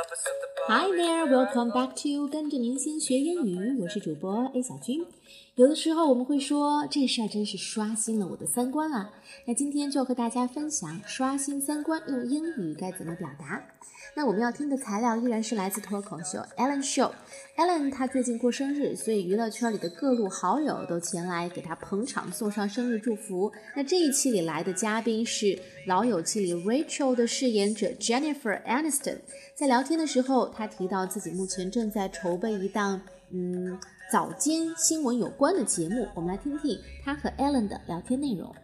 dá pra sentar. Hi there, welcome back to 跟着明星学英语，我是主播 A 小军。有的时候我们会说这事儿真是刷新了我的三观啊。那今天就和大家分享刷新三观用英语该怎么表达。那我们要听的材料依然是来自脱口秀 Ellen Show。Ellen 她最近过生日，所以娱乐圈里的各路好友都前来给她捧场，送上生日祝福。那这一期里来的嘉宾是《老友记》里 Rachel 的饰演者 Jennifer Aniston。在聊天的时候，她提到自己目前正在筹备一档嗯早间新闻有关的节目。我们来听听她和 Ellen 的聊天内容。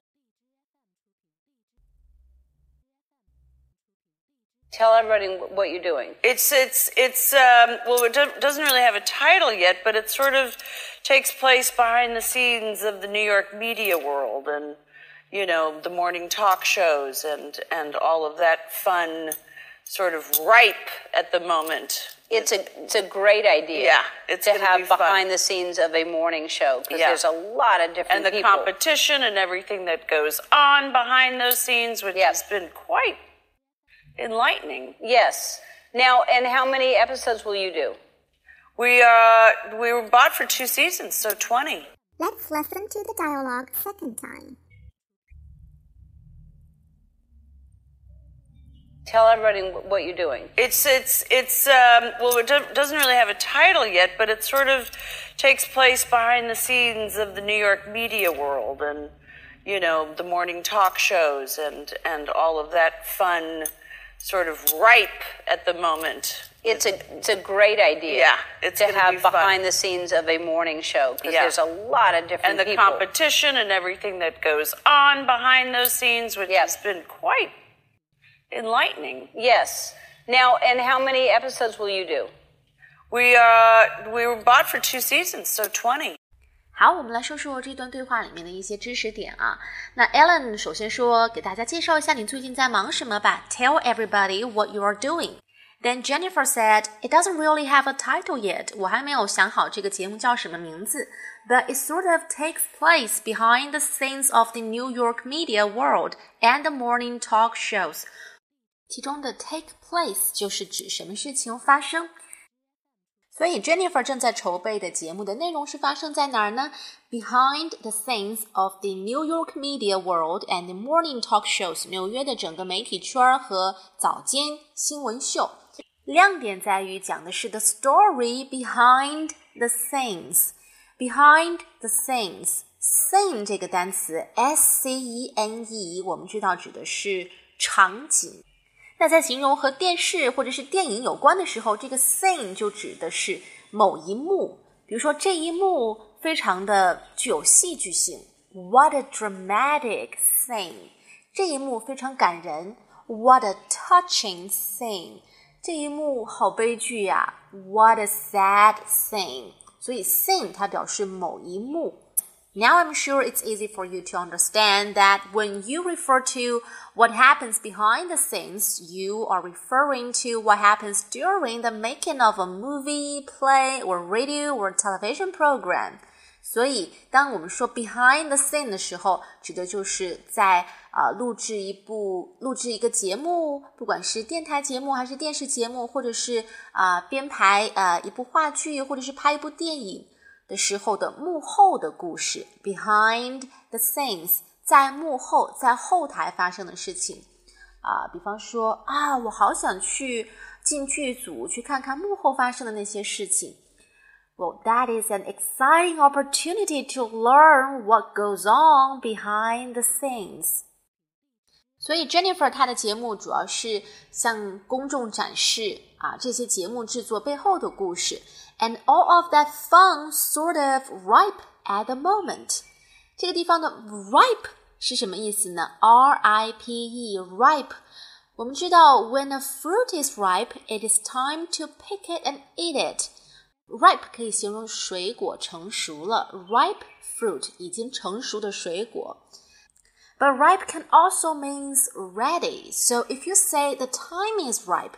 Tell everybody what you're doing. It's it's it's um, well, it do- doesn't really have a title yet, but it sort of takes place behind the scenes of the New York media world, and you know the morning talk shows and and all of that fun, sort of ripe at the moment. It's a it's a great idea. Yeah, it's to gonna have be fun. behind the scenes of a morning show because Yeah. there's a lot of different and the people. competition and everything that goes on behind those scenes, which Yeah. has been quite enlightening. yes. Now, and how many episodes will you do? We uh we were bought for two seasons, so twenty. Let's listen to the dialogue second time. Tell everybody what you're doing. It's it's it's um, well, it doesn't really have a title yet, but it sort of takes place behind the scenes of the New York media world, and you know the morning talk shows and and all of that fun, sort of ripe at the moment. It's a it's a great idea. Yeah, it's to have be behind the scenes of a morning show because Yeah. there's a lot of different And the people. competition and everything that goes on behind those scenes, which has been quite enlightening. yes. Now, and how many episodes will you do? We uh we were bought for two seasons, so twenty. 好，我们来说说这段对话里面的一些知识点啊。那 Ellen 首先说，给大家介绍一下你最近在忙什么吧。Tell everybody what you are doing. Then Jennifer said, "It doesn't really have a title yet. 我还没有想好这个节目叫什么名字。But it sort of takes place behind the scenes of the New York media world and the morning talk shows. 其中的 take place 就是指什么事情发生。所以 Jennifer 正在筹备的节目的内容是发生在哪儿呢？Behind the scenes of the New York media world and morning talk shows，纽约的整个媒体圈和早间新闻秀。亮点在于讲的是 the story behind the scenes。Behind the scenes, scene 这个单词 s c e n e，我们知道指的是场景。那在形容和电视或者是电影有关的时候，这个 scene 就指的是某一幕。比如说这一幕非常的具有戏剧性，What a dramatic scene！这一幕非常感人，What a touching scene！这一幕好悲剧呀，What a sad scene！所以 scene 它表示某一幕。Now I'm sure it's easy for you to understand that when you refer to what happens behind the scenes, you are referring to what happens during the making of a movie, play, or radio or television program. 所以，当我们说 behind the scene 的时候，指的就是在啊、呃录制一部、录制一个节目，不管是电台节目还是电视节目，或者是啊、编排呃一部话剧，或者是拍一部电影。 的时候的幕后的故事，behind the scenes，在幕后，在后台发生的事情啊，比方说啊，我好想去进剧组去看看幕后发生的那些事情。Well, that is an exciting opportunity to learn what goes on behind the scenes. 所以 Jennifer 她的节目主要是向公众展示啊这些节目制作背后的故事，and all of that fun sort of ripe at the moment。这个地方的 ripe 是什么意思呢？R I P E ripe。我们知道，when a fruit is ripe, it is time to pick it and eat it。ripe 可以形容水果成熟了，ripe fruit 已经成熟的水果。 But ripe can also means ready. So if you say the time is ripe,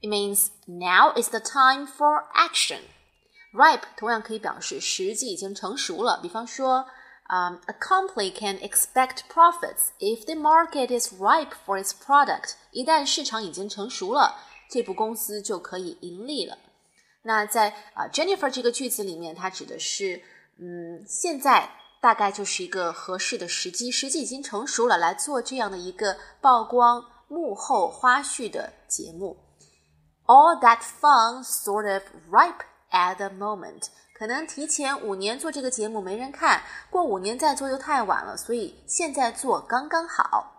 it means now is the time for action. Ripe 同样可以表示时机已经成熟了。比方说，um, a company can expect profits if the market is ripe for its product. 一旦市场已经成熟了， 这部公司就可以盈利了。那在啊 Jennifer 这个句子里面，它指的是，嗯，现在 大概就是一个合适的时机，时机已经成熟了，来做这样的一个曝光幕后花絮的节目。All that fun sort of ripe at the moment，可能提前五年做这个节目没人看，过五年再做又太晚了，所以现在做刚刚好。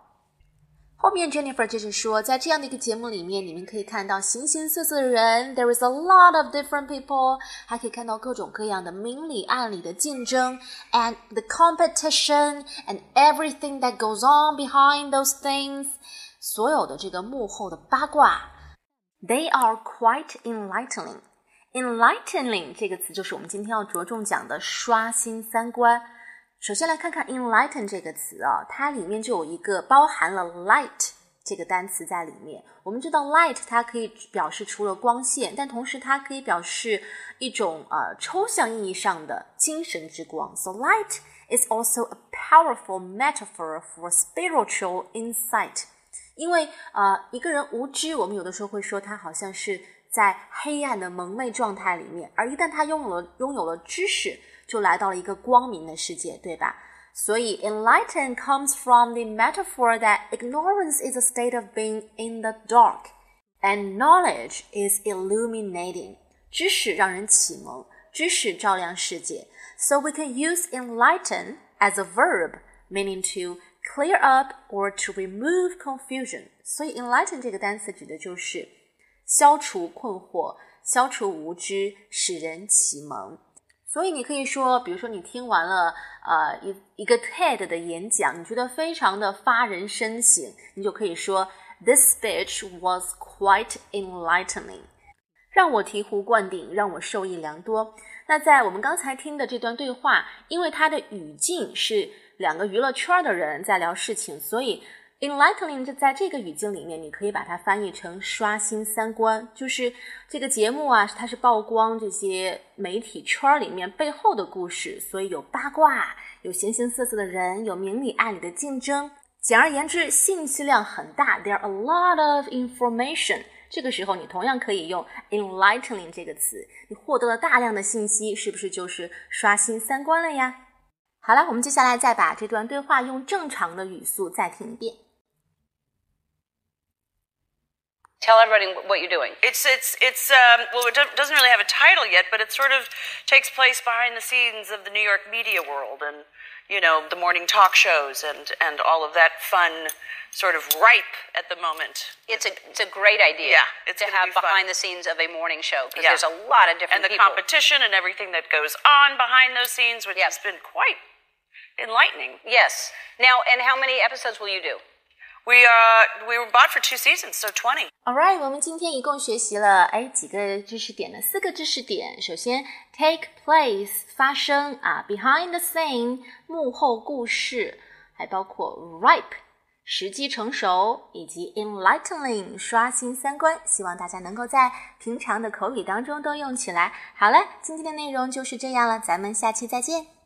后面 Jennifer 就是说，在这样的一个节目里面，你们可以看到形形色色的人，there is a lot of different people，还可以看到各种各样的明里暗里的竞争，and the competition and everything that goes on behind those things，所有的这个幕后的八卦，they are quite enlightening。enlightening 这个词就是我们今天要着重讲的刷新三观。 首先来看看 enlighten 这个词啊，它里面就有一个包含了 light 这个单词在里面。我们知道 light 它可以表示除了光线，但同时它可以表示一种呃抽象意义上的精神之光。So light is also a powerful metaphor for spiritual insight。因为呃一个人无知，我们有的时候会说他好像是在黑暗的蒙昧状态里面，而一旦他拥有了拥有了知识。就来到了一个光明的世界，对吧？所以 enlighten comes from the metaphor that ignorance is a state of being in the dark, and knowledge is illuminating. 知识让人启蒙，知识照亮世界。So we can use enlighten as a verb, meaning to clear up or to remove confusion. 所以 enlighten 这个单词指的就是消除困惑、消除无知、使人启蒙。 所以你可以说，比如说你听完了呃一一个 TED 的演讲，你觉得非常的发人深省，你就可以说 This speech was quite enlightening，让我醍醐灌顶，让我受益良多。那在我们刚才听的这段对话，因为它的语境是两个娱乐圈的人在聊事情，所以。Enlightening 就在这个语境里面，你可以把它翻译成刷新三观，就是这个节目啊，它是曝光这些媒体圈里面背后的故事，所以有八卦，有形形色色的人，有明里暗里的竞争。简而言之，信息量很大，there are a lot of information。这个时候，你同样可以用 enlightening 这个词，你获得了大量的信息，是不是就是刷新三观了呀？好了，我们接下来再把这段对话用正常的语速再听一遍。Tell everybody what you're doing. It's it's it's um, well, it doesn't really have a title yet, but it sort of takes place behind the scenes of the New York media world, and you know the morning talk shows and and all of that fun sort of ripe at the moment. It's a it's a great idea. Yeah, it's to have behind the scenes of a morning show because Yeah. there's a lot of different and the people. competition and everything that goes on behind those scenes, which Yep. has been quite enlightening. Yes. Now, and how many episodes will you do? We uh we were bought for two seasons, so twenty. All right，我们今天一共学习了哎几个知识点呢？四个知识点。首先，take place 发生啊，behind the scene 幕后故事，还包括 ripe 时机成熟，以及 enlightening 刷新三观。希望大家能够在平常的口语当中都用起来。好了，今天的内容就是这样了，咱们下期再见。